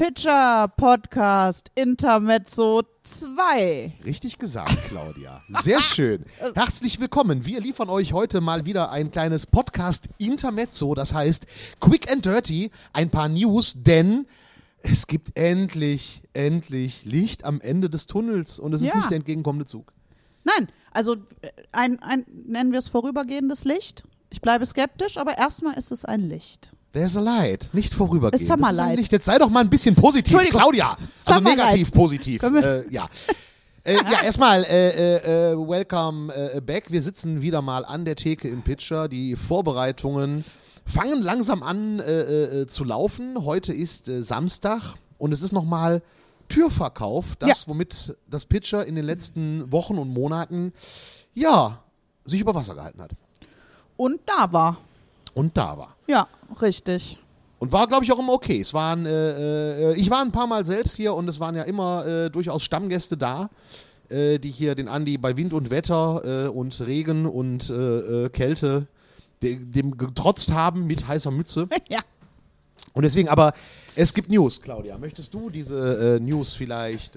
Pitcher Podcast Intermezzo 2. Richtig gesagt, Claudia. Sehr schön. Herzlich willkommen. Wir liefern euch heute mal wieder ein kleines Podcast Intermezzo, das heißt Quick and Dirty, ein paar News, denn es gibt endlich, endlich Licht am Ende des Tunnels und es ist Ja. nicht der entgegenkommende Zug. Nein, also äh, ein, ein nennen wir es vorübergehendes Licht. Ich bleibe skeptisch, aber erstmal ist es ein Licht. There's a light, nicht vorübergehen. Summer light. Licht. Jetzt sei doch mal ein bisschen positiv. Claudia. Also Summer negativ light. positiv. Äh, ja. Äh, ja, erstmal, äh, äh, äh, welcome äh, back. Wir sitzen wieder mal an der Theke im Pitcher. Die Vorbereitungen fangen langsam an äh, zu laufen. Heute ist Samstag und es ist nochmal Türverkauf. Das, Ja. womit das Pitcher in den letzten Wochen und Monaten, ja, sich über Wasser gehalten hat. Und da war. Und da war. Ja, richtig. Und war, glaube ich, auch immer okay. Es waren, äh, äh, ich war ein paar Mal selbst hier und es waren ja immer äh, durchaus Stammgäste da, äh, die hier den Andi bei Wind und Wetter äh, und Regen und äh, Kälte de dem getrotzt haben mit heißer Mütze. Ja. Und deswegen, aber es gibt News, Claudia. Möchtest du diese News vielleicht?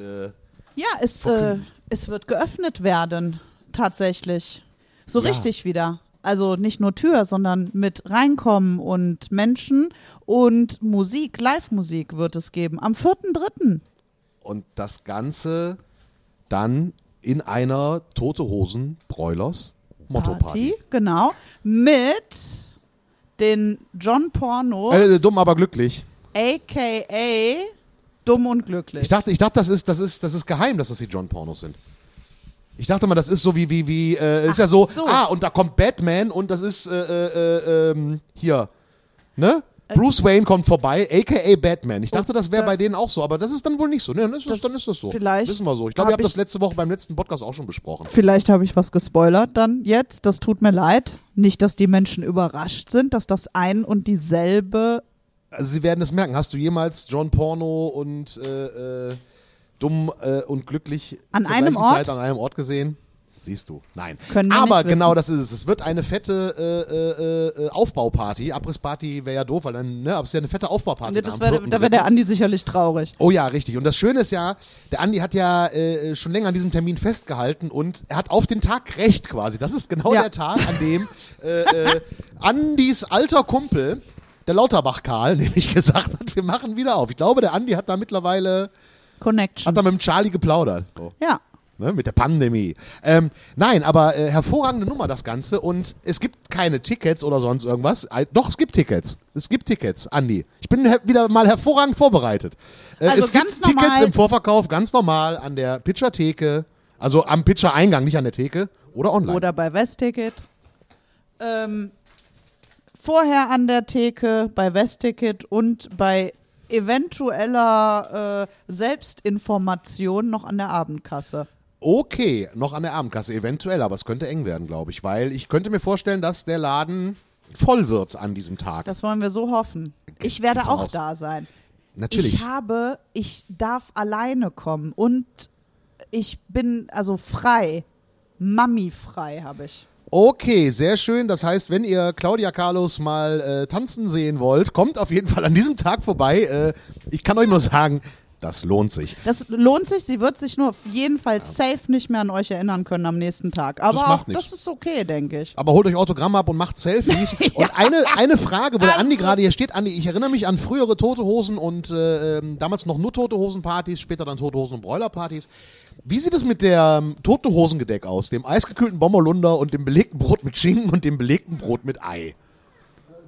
Ja, es, äh, es wird geöffnet werden, tatsächlich. So Ja. richtig wieder. Also nicht nur Tür, sondern mit reinkommen und Menschen und Musik, Live-Musik wird es geben. Am 4.3. und das Ganze dann in einer Tote Hosen Broilers Motto-Party. Genau. Mit den John Pornos. Äh, dumm, aber glücklich. AKA Dumm und Glücklich. Ich dachte, ich dachte, das ist, das ist, das ist geheim, dass das die John Pornos sind. Ich dachte mal, das ist so wie, wie, wie, äh, ist Ach ja so, so. ah, und da kommt Batman und das ist, äh, äh, äh, ähm, hier, ne? Bruce Wayne kommt vorbei, aka Batman. Ich dachte, das wäre bei denen auch so, aber das ist dann wohl nicht so. Ne, dann, ist das, dann ist das so. vielleicht Wissen wir so. Ich glaube, ihr hab habt das letzte Woche beim letzten Podcast auch schon besprochen. Vielleicht habe ich was gespoilert dann jetzt. Das tut mir leid. Nicht, dass die Menschen überrascht sind, dass das ein und dieselbe. Also, sie werden es merken. Hast du jemals John Porno und äh, äh, Dumm äh, und Glücklich An einem Ort? Zeit an einem Ort gesehen? Siehst du. Nein. Können wir Aber genau wissen. das ist es. Es wird eine fette äh, äh, äh, Aufbauparty. Abrissparty wäre ja doof, weil dann, ne, aber es ist ja eine fette Aufbauparty. Das wär, 4.3.. da wäre der Andi sicherlich traurig. Oh ja, richtig. Und das Schöne ist ja, der Andi hat ja äh, schon länger an diesem Termin festgehalten und er hat auf den Tag recht quasi. Das ist genau Ja. der Tag, an dem äh, äh, Andis alter Kumpel, der Lauterbach Karl, nämlich gesagt hat, wir machen wieder auf. Ich glaube, der Andi hat da mittlerweile, Connections. hat da mit dem Charlie geplaudert. So. ja. Ne, mit der Pandemie. Ähm, nein, aber äh, hervorragende Nummer das Ganze und es gibt keine Tickets oder sonst irgendwas. Äh, doch, es gibt Tickets. Es gibt Tickets, Andi. Ich bin wieder mal hervorragend vorbereitet. Äh, Also es gibt ganz Tickets normal- im Vorverkauf, ganz normal an der Pitcher-Theke, also am Pitcher-Eingang, nicht an der Theke oder online. Oder bei Westticket. Ähm, vorher an der Theke, bei Westticket und bei eventueller äh, Selbstinformation noch an der Abendkasse. okay, noch an der Abendkasse, eventuell, aber es könnte eng werden, glaube ich, weil ich könnte mir vorstellen, dass der Laden voll wird an diesem Tag. Das wollen wir so hoffen. Ich werde Geht auch aus. da sein. Natürlich. Ich habe, ich darf alleine kommen und ich bin also frei. Mami frei habe ich. Okay, sehr schön. Das heißt, wenn ihr Claudia Carlos mal äh, tanzen sehen wollt, kommt auf jeden Fall an diesem Tag vorbei. Äh, ich kann euch nur sagen, das lohnt sich. Das lohnt sich. Sie wird sich nur auf jeden Fall safe nicht mehr an euch erinnern können am nächsten Tag. Aber Das macht auch nichts. das ist okay, denke ich. Aber holt euch Autogramme ab und macht Selfies. Und eine, eine Frage, wo der Andi gerade hier steht. Andi, ich erinnere mich an frühere Tote Hosen und äh, ähm, damals noch nur Tote Hosen Partys, später dann Tote Hosen und Bräuler Partys. Wie sieht es mit der ähm, Tote Hosengedeck aus? Dem eisgekühlten Bommerlunder und dem belegten Brot mit Schinken und dem belegten Brot mit Ei.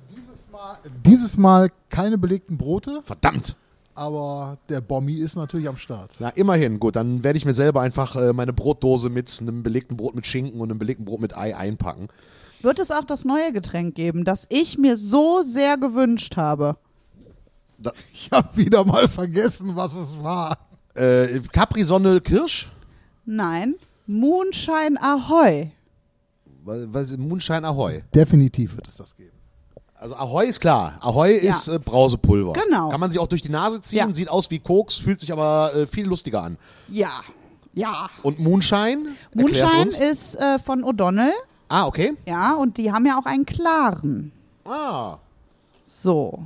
Dieses Mal, dieses Mal keine belegten Brote, Verdammt. Aber der Bommi ist natürlich am Start. Na, immerhin, gut, dann werde ich mir selber einfach äh, meine Brotdose mit einem belegten Brot mit Schinken und einem belegten Brot mit Ei einpacken. Wird es auch das neue Getränk geben, das ich mir so sehr gewünscht habe? Ich habe wieder mal vergessen, was es war. Äh, Capri-Sonne Kirsch? Nein. Moonshine Ahoy. Was, was, Moonshine Ahoy. Definitiv wird es das geben. Also Ahoy ist klar. Ahoy Ja. ist äh, Brausepulver. Genau. Kann man sich auch durch die Nase ziehen, Ja. sieht aus wie Koks, fühlt sich aber äh, viel lustiger an. Ja. Ja. Und Moonshine? Moonshine ist äh, von O'Donnell. Ah, okay. Ja, und die haben ja auch einen klaren. Ah. So.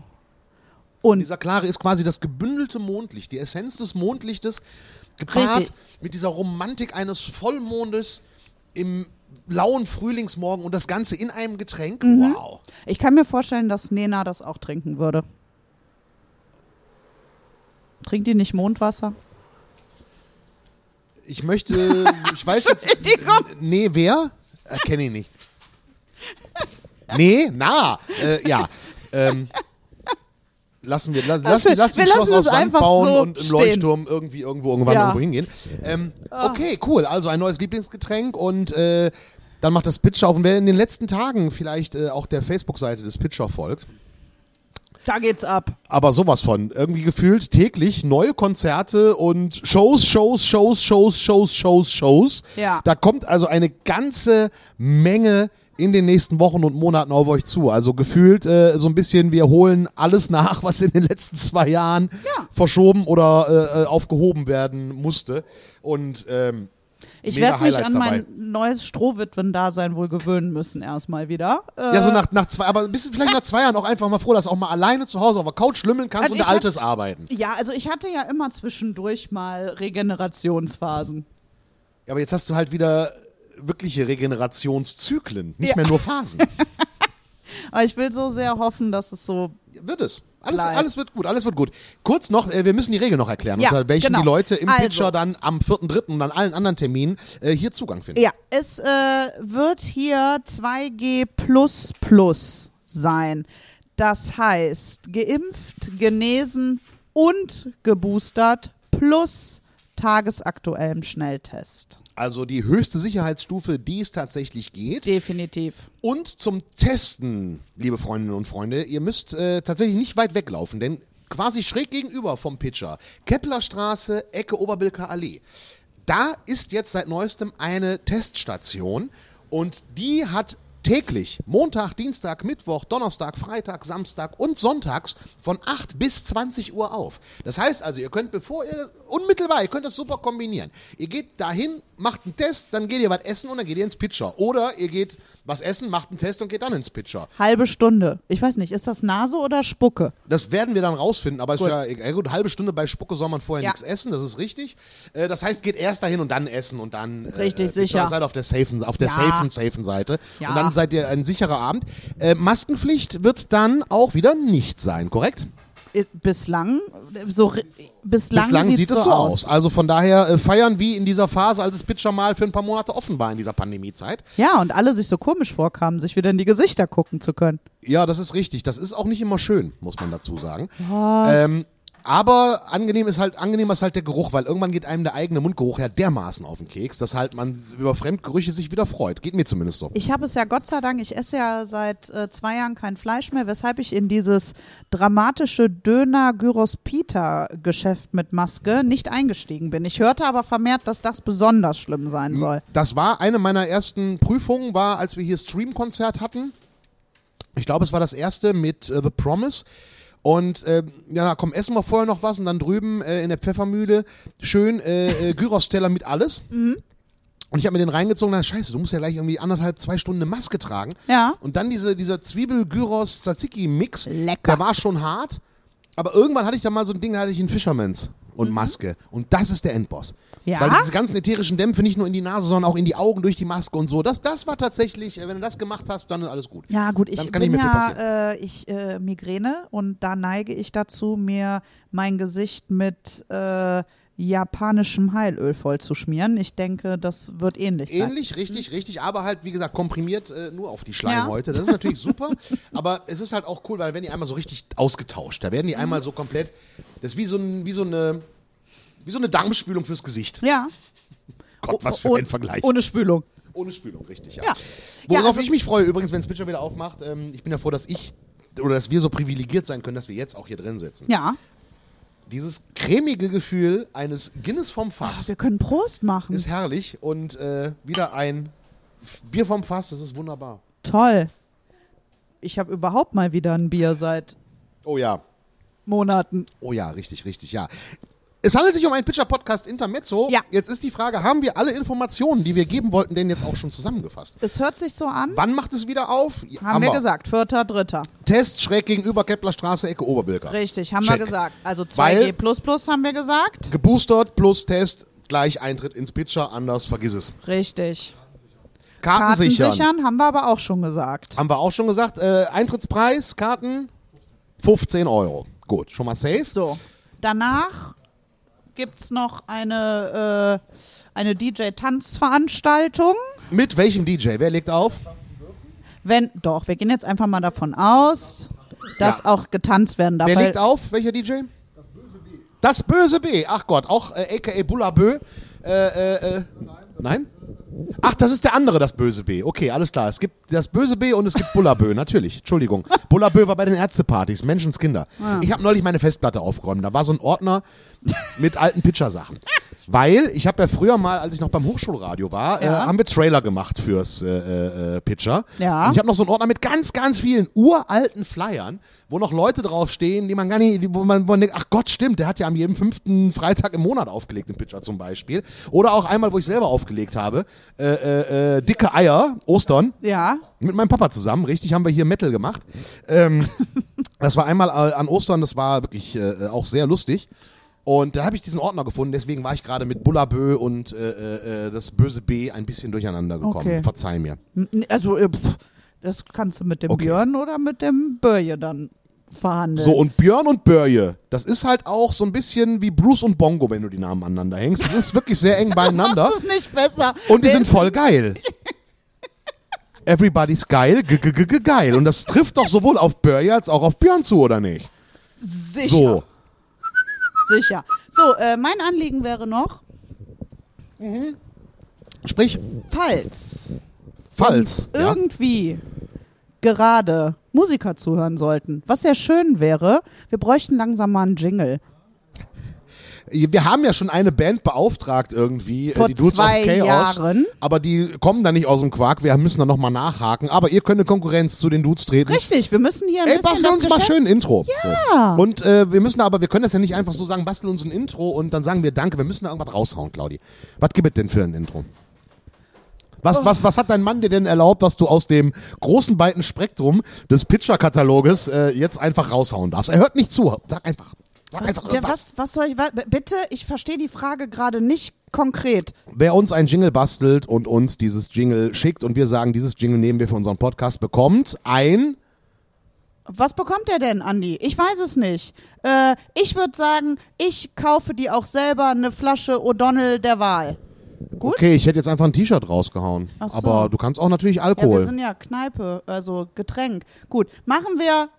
Und Dieser klare ist quasi das gebündelte Mondlicht, die Essenz des Mondlichtes, gepaart Richtig. mit dieser Romantik eines Vollmondes im lauen Frühlingsmorgen und das Ganze in einem Getränk. Mhm. Wow. ich kann mir vorstellen, dass Nena das auch trinken würde. Trinkt die nicht Mondwasser? Ich möchte, ich weiß jetzt. Nee, wer? Äh, Kenne ich nicht. Nee, na, äh, ja. Ähm, lassen wir, lass, lass, wir- lass wir ein Schloss lassen aus Sand einfach bauen so und im stehen. Leuchtturm irgendwie irgendwo irgendwann Ja. Ah. irgendwo hingehen. Ähm, okay, cool. Also ein neues Lieblingsgetränk und äh, dann macht das Pitcher auf. Und wer in den letzten Tagen vielleicht äh, auch der Facebook-Seite des Pitcher folgt, Da geht's ab. aber sowas von. Irgendwie gefühlt täglich neue Konzerte und Shows, Shows, Shows, Shows, Shows, Shows, Shows. Ja. Da kommt also eine ganze Menge in den nächsten Wochen und Monaten auf euch zu. Also gefühlt äh, so ein bisschen, wir holen alles nach, was in den letzten zwei Jahren Ja. verschoben oder äh, äh, aufgehoben werden musste. Und ähm, Ich werde mich Highlights an mein neues Strohwitwen-Dasein wohl gewöhnen müssen, erstmal wieder. Äh, ja, so nach, nach zwei, aber bist du vielleicht nach zwei Jahren auch einfach mal froh, dass du auch mal alleine zu Hause auf der Couch schlümmeln kannst Also und der Altes arbeiten. Ja, also ich hatte ja immer zwischendurch mal Regenerationsphasen. Ja, aber jetzt hast du halt wieder wirkliche Regenerationszyklen, nicht Ja. mehr nur Phasen. Aber ich will so sehr hoffen, dass es so. wird es. Alles, Bleibt. alles wird gut, alles wird gut. Kurz noch, äh, wir müssen die Regeln noch erklären, Ja, unter welchen genau. die Leute im Also. Pitcher dann am 4.3. und an allen anderen Terminen äh, hier Zugang finden. Ja, es äh, wird hier 2G sein. Das heißt, geimpft, genesen und geboostert plus tagesaktuellem Schnelltest. Also die höchste Sicherheitsstufe, die es tatsächlich geht. Definitiv. Und zum Testen, liebe Freundinnen und Freunde, ihr müsst äh, tatsächlich nicht weit weglaufen, denn quasi schräg gegenüber vom Pitcher, Keplerstraße, Ecke Oberbilker Allee, da ist jetzt seit neuestem eine Teststation und die hat täglich, Montag, Dienstag, Mittwoch, Donnerstag, Freitag, Samstag und Sonntags von 8 bis 20 Uhr auf. Das heißt also, ihr könnt, bevor ihr das, unmittelbar, ihr könnt das super kombinieren. Ihr geht dahin, macht einen Test, dann geht ihr was essen und dann geht ihr ins Pitcher. Oder ihr geht was essen, macht einen Test und geht dann ins Pitcher. Halbe Stunde. Ich weiß nicht, ist das Nase oder Spucke? Das werden wir dann rausfinden, aber es ist Gut. ja, ja gut, halbe Stunde bei Spucke soll man vorher Ja. nichts essen, das ist richtig. Äh, das heißt, geht erst dahin und dann essen und dann äh, Richtig, äh, sicher. Seid auf der safen, auf der Ja. safen, safen Seite. Ja. Und dann seid ihr ein sicherer Abend. Äh, Maskenpflicht wird dann auch wieder nicht sein, korrekt? Äh, Bislang, so bislang, Bislang sieht es so aus. Also von daher äh, feiern wie in dieser Phase, als es Pitcher mal für ein paar Monate offen war in dieser Pandemiezeit. Ja, und alle sich so komisch vorkamen, sich wieder in die Gesichter gucken zu können. Ja, das ist richtig. Das ist auch nicht immer schön, muss man dazu sagen. Was? Ähm, aber angenehm ist halt, angenehm ist halt der Geruch, weil irgendwann geht einem der eigene Mundgeruch ja dermaßen auf den Keks, dass halt man über Fremdgerüche sich wieder freut. Geht mir zumindest so. Ich habe es ja Gott sei Dank, ich esse ja seit äh, zwei Jahren kein Fleisch mehr, weshalb ich in dieses dramatische Döner-Gyros-Pita-Geschäft mit Maske nicht eingestiegen bin. Ich hörte aber vermehrt, dass das besonders schlimm sein soll. Das war eine meiner ersten Prüfungen, war, als wir hier Stream-Konzert hatten. Ich glaube, es war das erste mit äh, The Promise. Und ähm, ja, komm, essen wir vorher noch was und dann drüben äh, in der Pfeffermühle schön äh, äh, Gyros-Teller mit alles. Mhm. Und ich habe mir den reingezogen, dann scheiße, du musst ja gleich irgendwie anderthalb, zwei Stunden eine Maske tragen. Ja. Und dann diese, dieser Zwiebel-Gyros-Tzatziki-Mix, Lecker. der war schon hart. Aber irgendwann hatte ich dann mal so ein Ding, da hatte ich einen Fishermans und Maske. Und das ist der Endboss. Mhm. Ja? Weil diese ganzen ätherischen Dämpfe nicht nur in die Nase, sondern auch in die Augen durch die Maske und so. Das, das war tatsächlich, äh, wenn du das gemacht hast, dann ist alles gut. Ja, gut, ich Dann kann bin nicht mehr viel ja, äh, ich äh, Migräne und da neige ich dazu, mir mein Gesicht mit äh, japanischem Heilöl vollzuschmieren. Ich denke, das wird ähnlich sein. Ähnlich, richtig, richtig, aber halt, wie gesagt, komprimiert äh, nur auf die Schleimhäute. Das ist natürlich super, aber es ist halt auch cool, weil da werden die einmal so richtig ausgetauscht. Da werden die einmal so komplett, das ist wie so, ein, wie so eine, wie so eine Darmspülung fürs Gesicht. Ja. Gott, was für Oh- ein Vergleich. Ohne Spülung. Ohne Spülung, richtig, ja. Ja. Worauf Ja, also- ich mich freue, übrigens, wenn Spitcher wieder aufmacht, ähm, ich bin ja froh, dass ich oder dass wir so privilegiert sein können, dass wir jetzt auch hier drin sitzen. Ja. Dieses cremige Gefühl eines Guinness vom Ach, Fass wir können Prost machen. ist herrlich und äh, wieder ein Bier vom Fass, das ist wunderbar. Toll. Ich habe überhaupt mal wieder ein Bier seit Oh ja, Monaten. oh ja, richtig, richtig, ja. Es handelt sich um einen Pitcher-Podcast Intermezzo. Ja. Jetzt ist die Frage, haben wir alle Informationen, die wir geben wollten, denn jetzt auch schon zusammengefasst? Es hört sich so an. Wann macht es wieder auf? Haben, wir gesagt, vierter, dritter. Test schräg gegenüber Keplerstraße, Ecke Oberbilker. Richtig, haben Check. wir gesagt. Also Weil- 2G haben wir gesagt. Geboostert plus Test gleich Eintritt ins Pitcher, anders vergiss es. Richtig. Karten, Karten sichern. sichern haben wir aber auch schon gesagt. Haben wir auch schon gesagt. Äh, Eintrittspreis, Karten 15 Euro. Gut, schon mal safe. So, danach gibt es noch eine, äh, eine DJ-Tanzveranstaltung. Mit welchem DJ? Wer legt auf? Wenn, doch, wir gehen jetzt einfach mal davon aus, dass Ja. auch getanzt werden darf. Wer legt auf? Welcher DJ? Das böse B. Ach Gott, auch äh, aka Bullabö. Äh, äh, äh, nein? Ach, das ist der andere, das böse B. Okay, alles klar. Es gibt das böse B und es gibt Bullabö, natürlich. Entschuldigung. Bullabö war bei den Ärztepartys, Menschenskinder. Ich habe neulich meine Festplatte aufgeräumt. Da war so ein Ordner mit alten Pitcher-Sachen. Weil ich habe ja früher mal, als ich noch beim Hochschulradio war, äh, Ja. haben wir Trailer gemacht fürs äh, äh, äh, Pitcher. Ja. Und ich habe noch so einen Ordner mit ganz, ganz vielen uralten Flyern, wo noch Leute draufstehen, die man gar nicht, wo man, wo man denkt, ach Gott, stimmt, der hat ja am jedem fünften Freitag im Monat aufgelegt, im Pitcher zum Beispiel. Oder auch einmal, wo ich selber aufgelegt habe, äh, äh, äh, dicke Eier, Ostern, Ja, mit meinem Papa zusammen, richtig, haben wir hier Metal gemacht. Ähm, das war einmal äh, an Ostern, das war wirklich äh, auch sehr lustig. Und da habe ich diesen Ordner gefunden, deswegen war ich gerade mit Bullabö und äh, äh, das böse B ein bisschen durcheinander gekommen. Okay. Verzeih mir. Also äh, pff, das kannst du mit dem Okay. Björn oder mit dem Börje dann verhandeln. So, und Björn und Börje, das ist halt auch so ein bisschen wie Bruce und Bongo, wenn du die Namen aneinander hängst. Das ist wirklich sehr eng beieinander. das ist nicht besser. Und die sind voll geil. Everybody's geil, -g -g -g geil. Und das trifft doch sowohl auf Börje als auch auf Björn zu, oder nicht? sicher. So. Sicher. So, äh, mein Anliegen wäre noch, Sprich, falls falls. Ja? irgendwie gerade Musiker zuhören sollten, was sehr schön wäre, wir bräuchten langsam mal einen Jingle. Wir haben ja schon eine Band beauftragt irgendwie, äh, Vor die Dudes zwei of Chaos. Jahren. Aber die kommen da nicht aus dem Quark, wir müssen da nochmal nachhaken. Aber ihr könnt eine Konkurrenz zu den Dudes treten. Richtig, wir müssen hier ein Ey, bisschen bastel uns mal Geschäft schön ein Intro. Ja. So. Und äh, wir müssen aber, wir können das ja nicht einfach so sagen, bastel uns ein Intro und dann sagen wir Danke. Wir müssen da irgendwas raushauen, Claudi. Was gibt es denn für ein Intro? Was, was, was hat dein Mann dir denn erlaubt, dass du aus dem großen weiten Spektrum des Pitcher-Kataloges äh, jetzt einfach raushauen darfst? Er hört nicht zu. Sag einfach. Sag Was, einfach ja, irgendwas. was, was soll ich, bitte, ich verstehe die Frage gerade nicht konkret. Wer uns ein Jingle bastelt und uns dieses Jingle schickt und wir sagen, dieses Jingle nehmen wir für unseren Podcast, bekommt ein Was bekommt er denn, Andi? Ich weiß es nicht. Äh, ich würde sagen, ich kaufe die auch selber eine Flasche O'Donnell der Wahl. Gut? Okay, ich hätte jetzt einfach ein T-Shirt rausgehauen. Ach so. Aber du kannst auch natürlich Ja, wir Alkohol. sind ja Kneipe, also Getränk. Gut, machen wir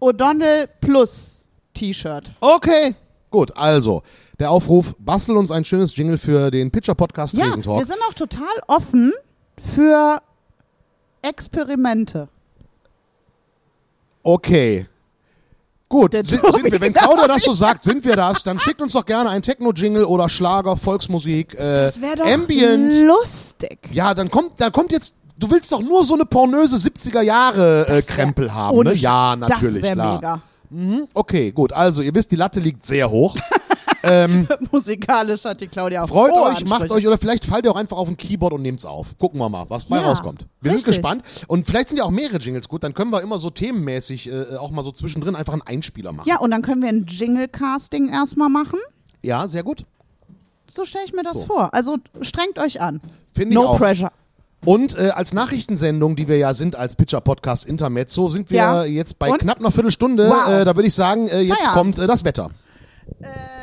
O'Donnell plus T-Shirt. okay. Gut, also, der Aufruf, bastel uns ein schönes Jingle für den Pitcher-Podcast Ja, wir sind auch total offen für Experimente. Okay. Gut, sind, sind wir. Wenn Claudia das so sagt, sind wir das. Dann schickt uns doch gerne ein Techno-Jingle oder Schlager, Volksmusik, äh, Das wäre doch Ambient. lustig. Ja, dann kommt, dann kommt jetzt. Du willst doch nur so eine pornöse 70er Jahre äh, haben, ne? Ja, natürlich, Das klar. mega. Mhm, okay, gut. Also, ihr wisst, die Latte liegt sehr hoch. Musikalisch hat die Claudia auch Freut euch, macht Ansprüche. euch oder vielleicht fallt ihr auch einfach auf ein Keyboard und nehmt's auf. Gucken wir mal, was bei Ja, rauskommt. Wir richtig. sind gespannt. Und vielleicht sind ja auch mehrere Jingles gut, dann können wir immer so themenmäßig äh, auch mal so zwischendrin einfach einen Einspieler machen. Ja, und dann können wir ein Jingle-Casting erstmal machen. Ja, sehr gut. So stelle ich mir das So. vor. Also strengt euch an. Finde ich No auch. pressure. Und äh, als Nachrichtensendung, die wir ja sind als Pitcher Podcast Intermezzo, sind wir Ja. jetzt bei Und? knapp einer Viertelstunde. Wow. Äh, da würde ich sagen, äh, jetzt Feierabend. kommt äh, das Wetter.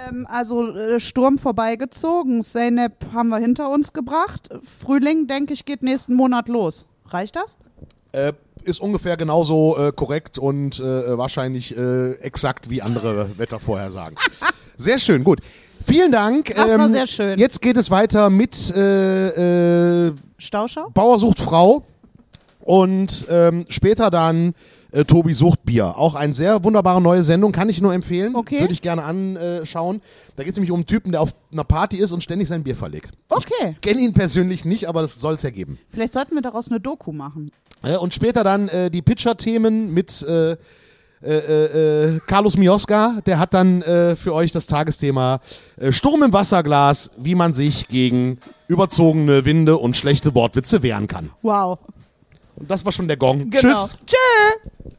Ähm, also äh, Sturm vorbeigezogen. Zeynep haben wir hinter uns gebracht. Frühling, denke ich, geht nächsten Monat los. Reicht das? Äh, ist ungefähr genauso äh, korrekt und äh, wahrscheinlich äh, exakt wie andere Wettervorhersagen. sehr schön, gut. Vielen Dank. Ähm, Das war sehr schön. Jetzt geht es weiter mit äh, äh, Stauschau? Bauer sucht Frau und ähm, später dann äh, Tobi sucht Bier. Auch eine sehr wunderbare neue Sendung, kann ich nur empfehlen. Okay. Würde ich gerne anschauen. Da geht es nämlich um einen Typen, der auf einer Party ist und ständig sein Bier verlegt. Okay. Ich kenne ihn persönlich nicht, aber das soll es ja geben. Vielleicht sollten wir daraus eine Doku machen. Äh, und später dann äh, die Pitcher-Themen mit äh, äh, äh, Carlos Mioska, der hat dann äh, für euch das Tagesthema äh, Sturm im Wasserglas, wie man sich gegen überzogene Winde und schlechte Wortwitze wehren kann. Wow. Und das war schon der Gong. Genau. Tschüss. Tschüss.